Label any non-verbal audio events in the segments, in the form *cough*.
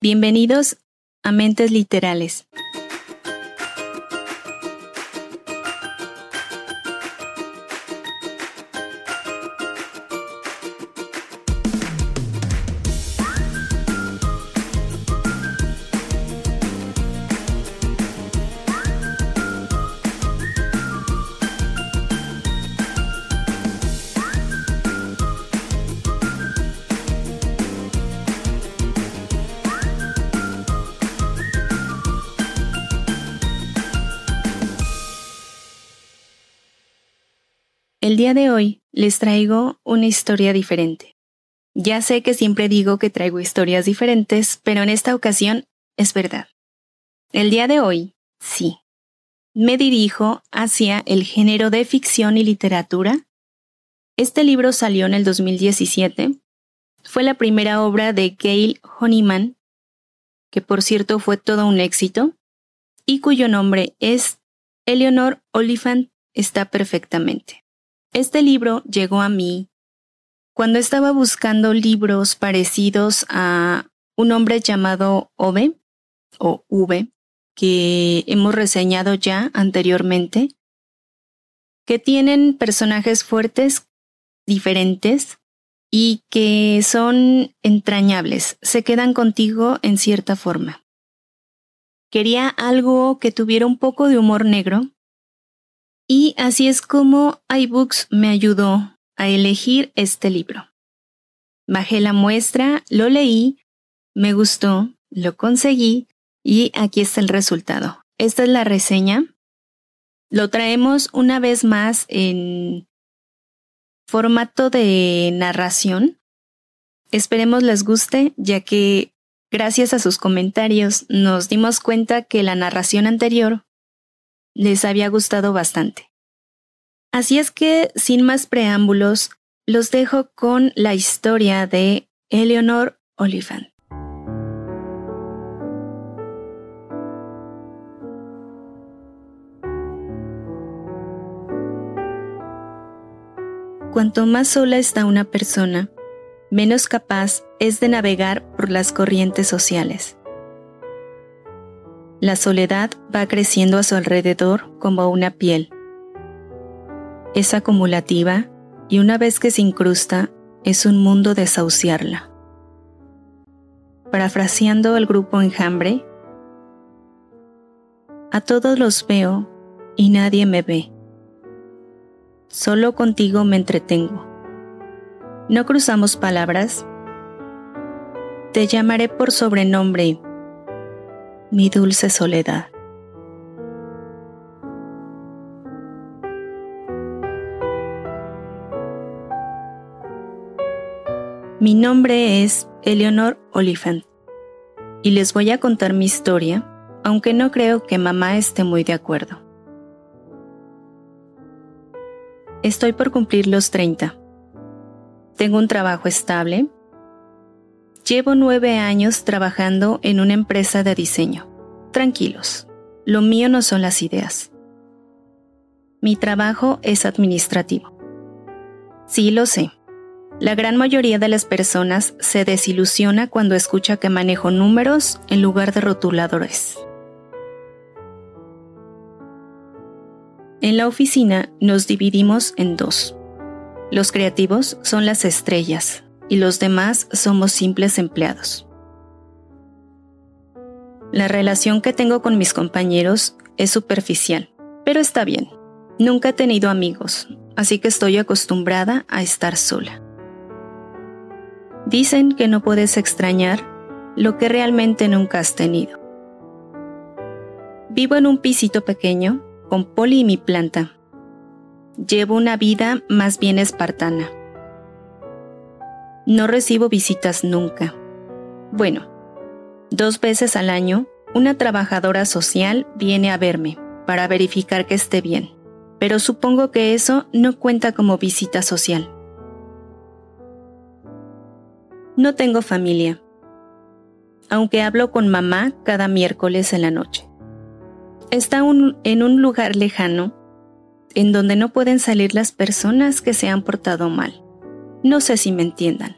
Bienvenidos a Mentes Literales. Día de hoy les traigo una historia diferente. Ya sé que siempre digo que traigo historias diferentes, pero en esta ocasión es verdad. El día de hoy, sí. Me dirijo hacia el género de ficción y literatura. Este libro salió en el 2017. Fue la primera obra de Gail Honeyman, que por cierto fue todo un éxito, y cuyo nombre es Eleanor Oliphant está perfectamente. Este libro llegó a mí cuando estaba buscando libros parecidos a un hombre llamado Ove o V, que hemos reseñado ya anteriormente, que tienen personajes fuertes, diferentes y que son entrañables, se quedan contigo en cierta forma. Quería algo que tuviera un poco de humor negro, y así es como iBooks me ayudó a elegir este libro. Bajé la muestra, lo leí, me gustó, lo conseguí y aquí está el resultado. Esta es la reseña. Lo traemos una vez más en formato de narración. Esperemos les guste, ya que gracias a sus comentarios nos dimos cuenta que la narración anterior les había gustado bastante. Así es que, sin más preámbulos, los dejo con la historia de Eleanor Oliphant. Cuanto más sola está una persona, menos capaz es de navegar por las corrientes sociales. La soledad va creciendo a su alrededor como una piel. Es acumulativa y una vez que se incrusta, es un mundo desahuciarla. Parafraseando al grupo Enjambre, a todos los veo y nadie me ve. Solo contigo me entretengo. No cruzamos palabras. Te llamaré por sobrenombre mi dulce soledad. Mi nombre es Eleanor Oliphant y les voy a contar mi historia, aunque no creo que mamá esté muy de acuerdo. Estoy por cumplir los 30. Tengo un trabajo estable Llevo nueve años trabajando en una empresa de diseño. Tranquilos, lo mío no son las ideas. Mi trabajo es administrativo. Sí lo sé. La gran mayoría de las personas se desilusiona cuando escucha que manejo números en lugar de rotuladores. En la oficina nos dividimos en dos. Los creativos son las estrellas, y los demás somos simples empleados. La relación que tengo con mis compañeros es superficial, pero está bien. Nunca he tenido amigos, así que estoy acostumbrada a estar sola. Dicen que no puedes extrañar lo que realmente nunca has tenido. Vivo en un pisito pequeño con Poli y mi planta. Llevo una vida más bien espartana. No recibo visitas nunca. Bueno, dos veces al año, una trabajadora social viene a verme para verificar que esté bien, pero supongo que eso no cuenta como visita social. No tengo familia, aunque hablo con mamá cada miércoles en la noche. Está en un lugar lejano en donde no pueden salir las personas que se han portado mal. No sé si me entiendan.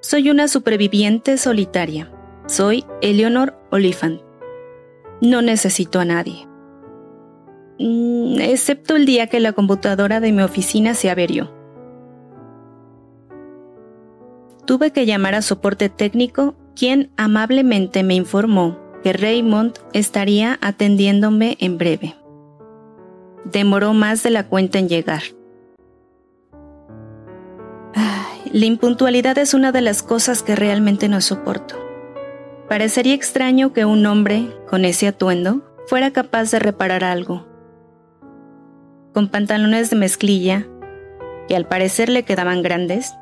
Soy una superviviente solitaria. Soy Eleanor Oliphant. No necesito a nadie. Mm, excepto el día que la computadora de mi oficina se averió. Tuve que llamar a soporte técnico, quien amablemente me informó que Raymond estaría atendiéndome en breve. Demoró más de la cuenta en llegar. la impuntualidad es una de las cosas que realmente no soporto. Parecería extraño que un hombre, con ese atuendo, fuera capaz de reparar algo. Con pantalones de mezclilla, que al parecer le quedaban grandes,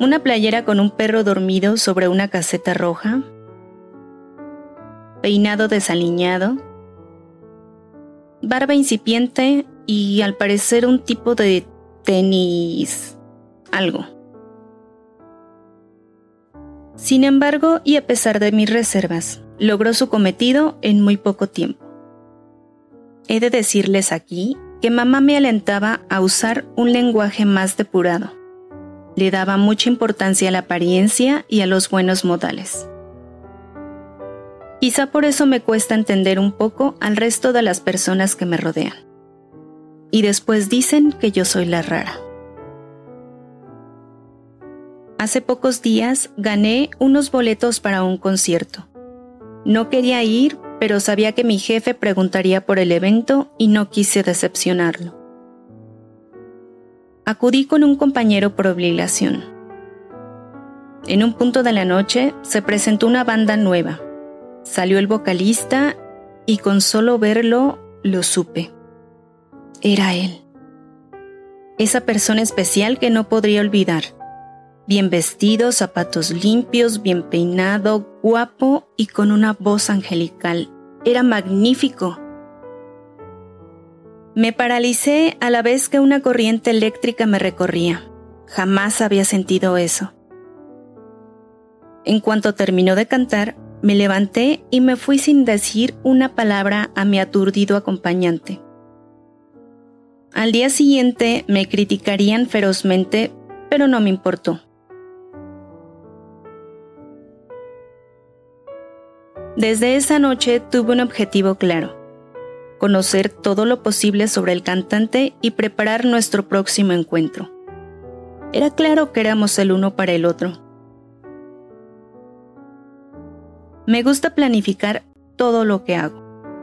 una playera con un perro dormido sobre una caseta roja, peinado desaliñado, barba incipiente y al parecer un tipo de tenis algo. Sin embargo, y a pesar de mis reservas, logró su cometido en muy poco tiempo. He de decirles aquí que mamá me alentaba a usar un lenguaje más depurado. Le daba mucha importancia a la apariencia y a los buenos modales. Quizá por eso me cuesta entender un poco al resto de las personas que me rodean. Y después dicen que yo soy la rara. Hace pocos días gané unos boletos para un concierto. No quería ir, pero sabía que mi jefe preguntaría por el evento y no quise decepcionarlo. Acudí con un compañero por obligación. En un punto de la noche se presentó una banda nueva. Salió el vocalista y con solo verlo lo supe. Era él. Esa persona especial que no podría olvidar bien vestido, zapatos limpios, bien peinado, guapo y con una voz angelical. Era magnífico. Me paralicé a la vez que una corriente eléctrica me recorría. Jamás había sentido eso. En cuanto terminó de cantar, me levanté y me fui sin decir una palabra a mi aturdido acompañante. Al día siguiente me criticarían ferozmente, pero no me importó. Desde esa noche tuve un objetivo claro, conocer todo lo posible sobre el cantante y preparar nuestro próximo encuentro. Era claro que éramos el uno para el otro. Me gusta planificar todo lo que hago,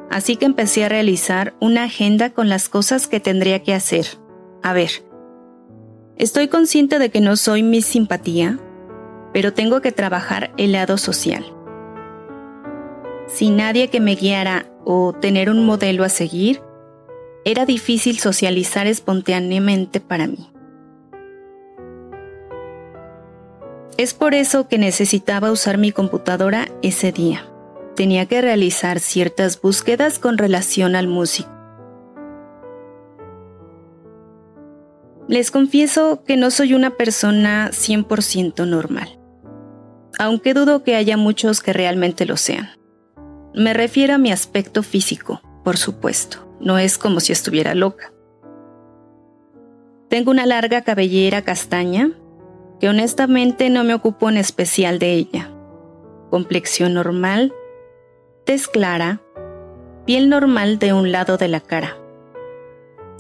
así que empecé a realizar una agenda con las cosas que tendría que hacer. A ver, estoy consciente de que no soy mi simpatía, pero tengo que trabajar el lado social sin nadie que me guiara o tener un modelo a seguir, era difícil socializar espontáneamente para mí. Es por eso que necesitaba usar mi computadora ese día. Tenía que realizar ciertas búsquedas con relación al músico. Les confieso que no soy una persona 100% normal, aunque dudo que haya muchos que realmente lo sean. Me refiero a mi aspecto físico, por supuesto. No es como si estuviera loca. Tengo una larga cabellera castaña, que honestamente no me ocupo en especial de ella. Complexión normal, tez clara, piel normal de un lado de la cara.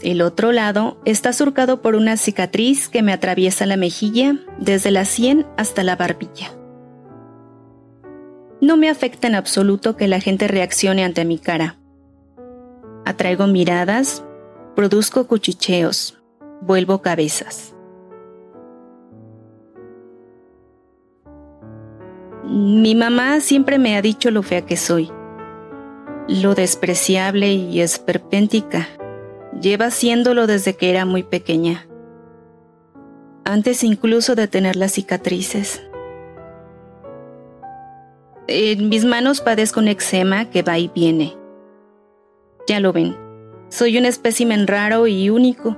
El otro lado está surcado por una cicatriz que me atraviesa la mejilla desde la sien hasta la barbilla. No me afecta en absoluto que la gente reaccione ante mi cara. Atraigo miradas, produzco cuchicheos, vuelvo cabezas. Mi mamá siempre me ha dicho lo fea que soy, lo despreciable y esperpéntica. Lleva haciéndolo desde que era muy pequeña, antes incluso de tener las cicatrices. En mis manos padezco un eczema que va y viene. Ya lo ven, soy un espécimen raro y único.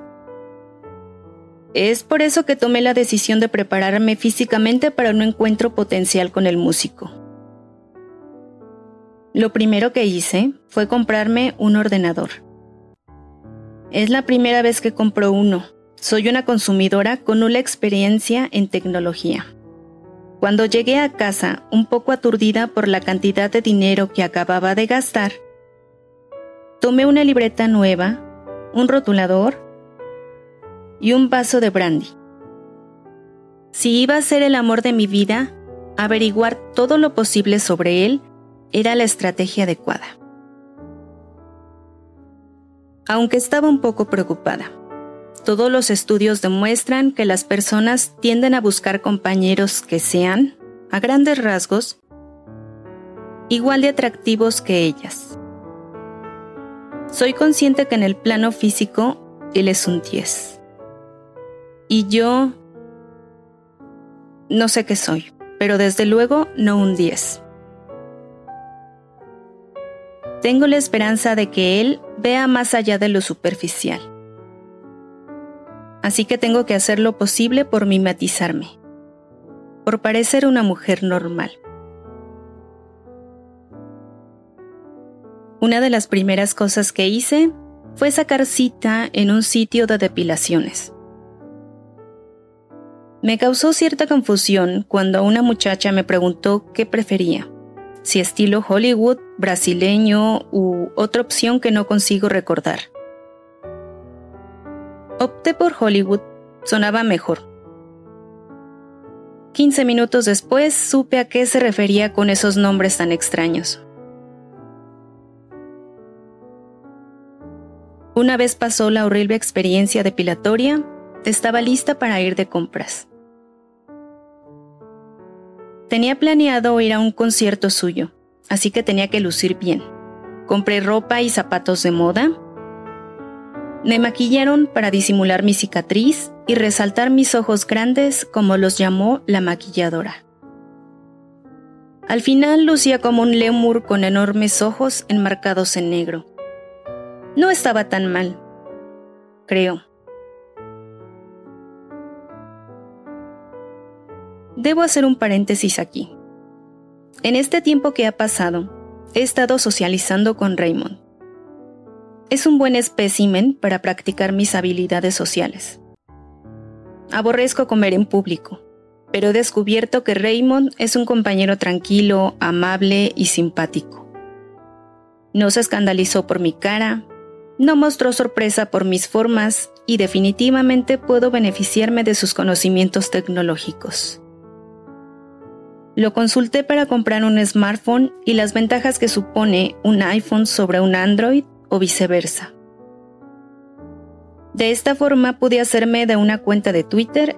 Es por eso que tomé la decisión de prepararme físicamente para un encuentro potencial con el músico. Lo primero que hice fue comprarme un ordenador. Es la primera vez que compro uno, Soy una consumidora con nula experiencia en tecnología. Cuando llegué a casa, un poco aturdida por la cantidad de dinero que acababa de gastar, tomé una libreta nueva, un rotulador y un vaso de brandy. Si iba a ser el amor de mi vida, averiguar todo lo posible sobre él era la estrategia adecuada. Aunque estaba un poco preocupada. Todos los estudios demuestran que las personas tienden a buscar compañeros que sean, a grandes rasgos, igual de atractivos que ellas. Soy consciente que en el plano físico él es un 10. Y yo no sé qué soy, pero desde luego no un 10. Tengo la esperanza de que él vea más allá de lo superficial así que tengo que hacer lo posible por mimetizarme, por parecer una mujer normal. Una de las primeras cosas que hice fue sacar cita en un sitio de depilaciones. Me causó cierta confusión cuando una muchacha me preguntó qué prefería, si estilo Hollywood, brasileño u otra opción que no consigo recordar. Opté por Hollywood, sonaba mejor. 15 minutos después supe a qué se refería con esos nombres tan extraños. Una vez pasó la horrible experiencia depilatoria, estaba lista para ir de compras. Tenía planeado ir a un concierto suyo, así que tenía que lucir bien. Compré ropa y zapatos de moda, me maquillaron para disimular mi cicatriz y resaltar mis ojos grandes como los llamó la maquilladora. Al final lucía como un lemur con enormes ojos enmarcados en negro. No estaba tan mal, creo. Debo hacer un paréntesis aquí. En este tiempo que ha pasado, he estado socializando con Raymond es un buen espécimen para practicar mis habilidades sociales. Aborrezco comer en público, pero he descubierto que Raymond es un compañero tranquilo, amable y simpático. No se escandalizó por mi cara, no mostró sorpresa por mis formas y definitivamente puedo beneficiarme de sus conocimientos tecnológicos. Lo consulté para comprar un smartphone y las ventajas que supone un iPhone sobre un Android o viceversa. De esta forma pude hacerme de una cuenta de Twitter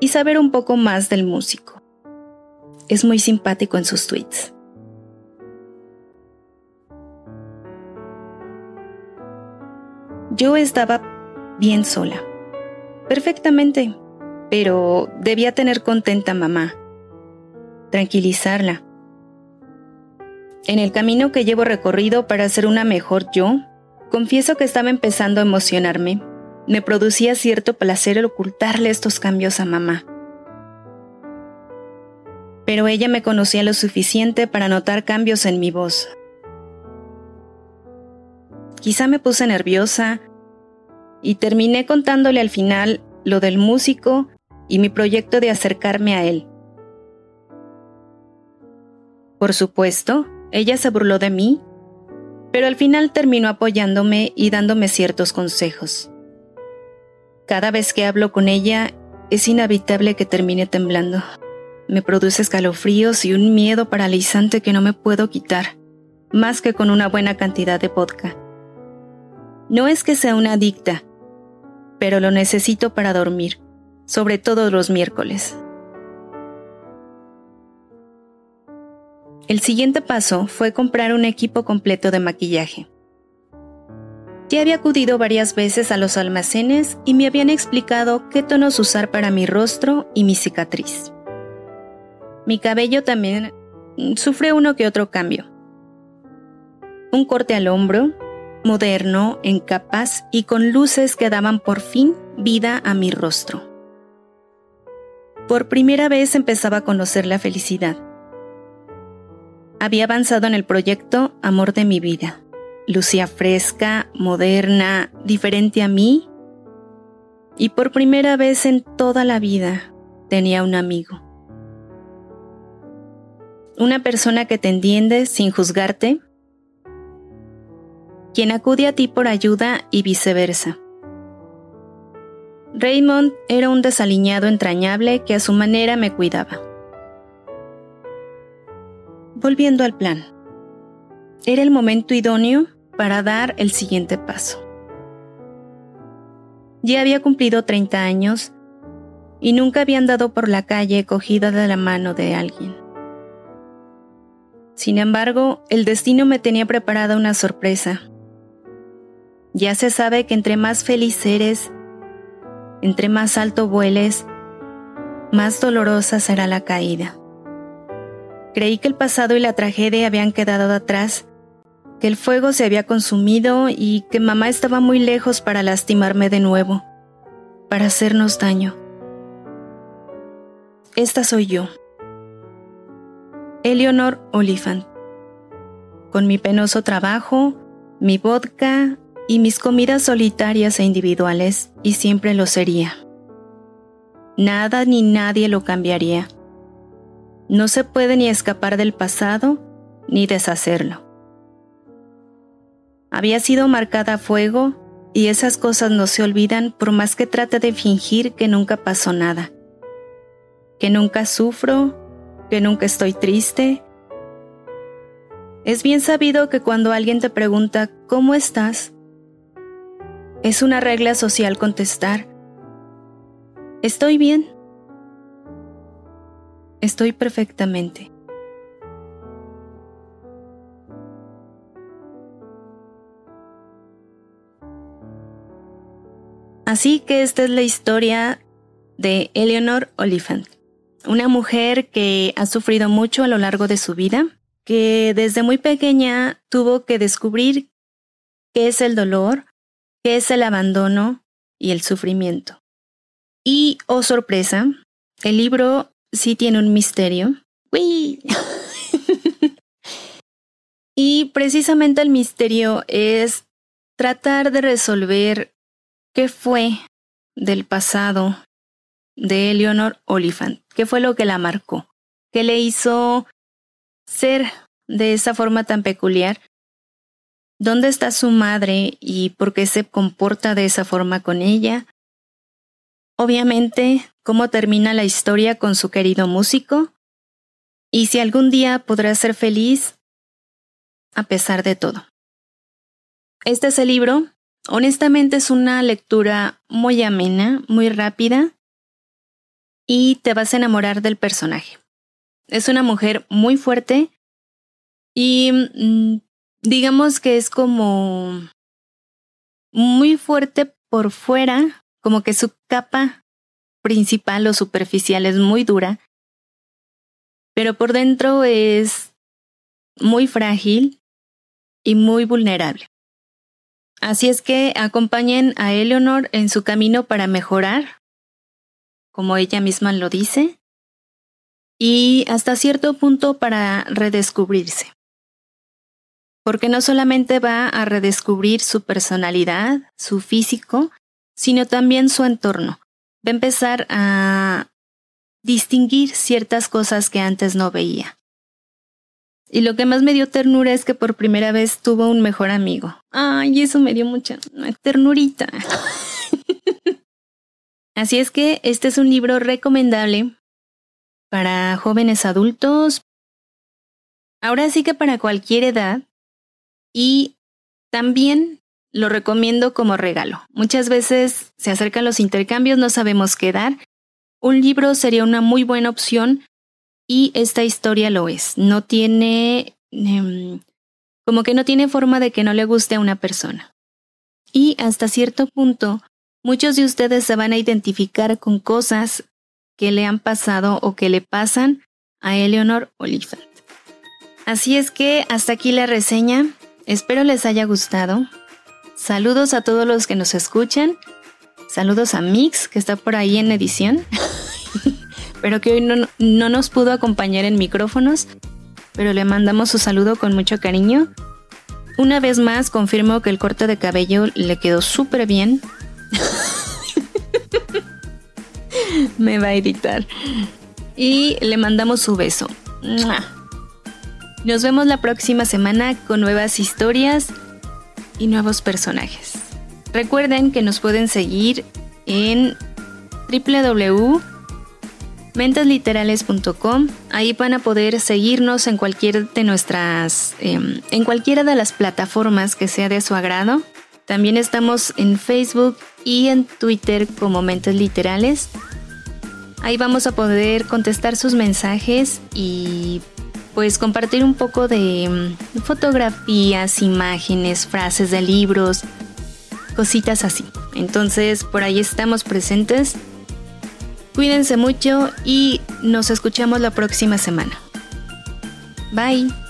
y saber un poco más del músico. Es muy simpático en sus tweets. Yo estaba bien sola, perfectamente, pero debía tener contenta mamá, tranquilizarla en el camino que llevo recorrido para ser una mejor yo, confieso que estaba empezando a emocionarme. Me producía cierto placer el ocultarle estos cambios a mamá. Pero ella me conocía lo suficiente para notar cambios en mi voz. Quizá me puse nerviosa y terminé contándole al final lo del músico y mi proyecto de acercarme a él. Por supuesto, ella se burló de mí, pero al final terminó apoyándome y dándome ciertos consejos. Cada vez que hablo con ella, es inevitable que termine temblando. Me produce escalofríos y un miedo paralizante que no me puedo quitar, más que con una buena cantidad de vodka. No es que sea una adicta, pero lo necesito para dormir, sobre todo los miércoles. El siguiente paso fue comprar un equipo completo de maquillaje. Ya había acudido varias veces a los almacenes y me habían explicado qué tonos usar para mi rostro y mi cicatriz. Mi cabello también sufre uno que otro cambio. Un corte al hombro, moderno, en capas y con luces que daban por fin vida a mi rostro. Por primera vez empezaba a conocer la felicidad había avanzado en el proyecto Amor de mi vida. Lucía fresca, moderna, diferente a mí. y por primera vez en toda la vida tenía un amigo. Una persona que te entiende sin juzgarte, quien acude a ti por ayuda y viceversa. Raymond era un desaliñado entrañable que a su manera me cuidaba. Volviendo al plan. Era el momento idóneo para dar el siguiente paso. Ya había cumplido 30 años y nunca había andado por la calle cogida de la mano de alguien. Sin embargo, el destino me tenía preparada una sorpresa. Ya se sabe que entre más feliz eres, entre más alto vueles, más dolorosa será la caída. Creí que el pasado y la tragedia habían quedado atrás, que el fuego se había consumido y que mamá estaba muy lejos para lastimarme de nuevo, para hacernos daño. Esta soy yo, Eleonor Oliphant, con mi penoso trabajo, mi vodka y mis comidas solitarias e individuales, y siempre lo sería. Nada ni nadie lo cambiaría. No se puede ni escapar del pasado ni deshacerlo. Había sido marcada a fuego y esas cosas no se olvidan por más que trate de fingir que nunca pasó nada, que nunca sufro, que nunca estoy triste. Es bien sabido que cuando alguien te pregunta ¿cómo estás? Es una regla social contestar, estoy bien. Estoy perfectamente. Así que esta es la historia de Eleanor Oliphant, una mujer que ha sufrido mucho a lo largo de su vida, que desde muy pequeña tuvo que descubrir qué es el dolor, que es el abandono y el sufrimiento. Y, oh sorpresa, el libro sí tiene un misterio. ¡Uy! *laughs* y precisamente el misterio es tratar de resolver qué fue del pasado de Eleanor Oliphant, qué fue lo que la marcó, qué le hizo ser de esa forma tan peculiar ¿Dónde está su madre y por qué se comporta de esa forma con ella? Obviamente, cómo termina la historia con su querido músico y si algún día podrá ser feliz a pesar de todo. Este es el libro. Honestamente es una lectura muy amena, muy rápida y te vas a enamorar del personaje. Es una mujer muy fuerte y mm, digamos que es como muy fuerte por fuera, como que su capa principal o superficial es muy dura, pero por dentro es muy frágil y muy vulnerable. Así es que acompañen a Eleanor en su camino para mejorar, como ella misma lo dice, y hasta cierto punto para redescubrirse porque no solamente va a redescubrir su personalidad, su físico, sino también su entorno. Va a empezar a distinguir ciertas cosas que antes no veía. Y lo que más me dio ternura es que por primera vez tuvo un mejor amigo. Ay, eso me dio mucha ternurita. *laughs* Así es que este es un libro recomendable para jóvenes adultos. Ahora sí que para cualquier edad, y también lo recomiendo como regalo. Muchas veces se acercan los intercambios, no sabemos qué dar. Un libro sería una muy buena opción y esta historia lo es. No tiene, em, como que no tiene forma de que no le guste a una persona. Y hasta cierto punto, muchos de ustedes se van a identificar con cosas que le han pasado o que le pasan a Eleanor Oliphant. Así es que hasta aquí la reseña. Espero les haya gustado. Saludos a todos los que nos escuchan. Saludos a Mix, que está por ahí en edición, *laughs* pero que hoy no, no nos pudo acompañar en micrófonos, pero le mandamos su saludo con mucho cariño. Una vez más confirmo que el corte de cabello le quedó súper bien. *laughs* Me va a editar. Y le mandamos su beso. Nos vemos la próxima semana con nuevas historias y nuevos personajes. Recuerden que nos pueden seguir en www.mentesliterales.com. Ahí van a poder seguirnos en cualquier de nuestras, em, en cualquiera de las plataformas que sea de su agrado. También estamos en Facebook y en Twitter como Mentes Literales. Ahí vamos a poder contestar sus mensajes y pues compartir un poco de mm, fotografías, imágenes, frases de libros, cositas así. Entonces por ahí estamos presentes. Cuídense mucho y nos escuchamos la próxima semana. Bye.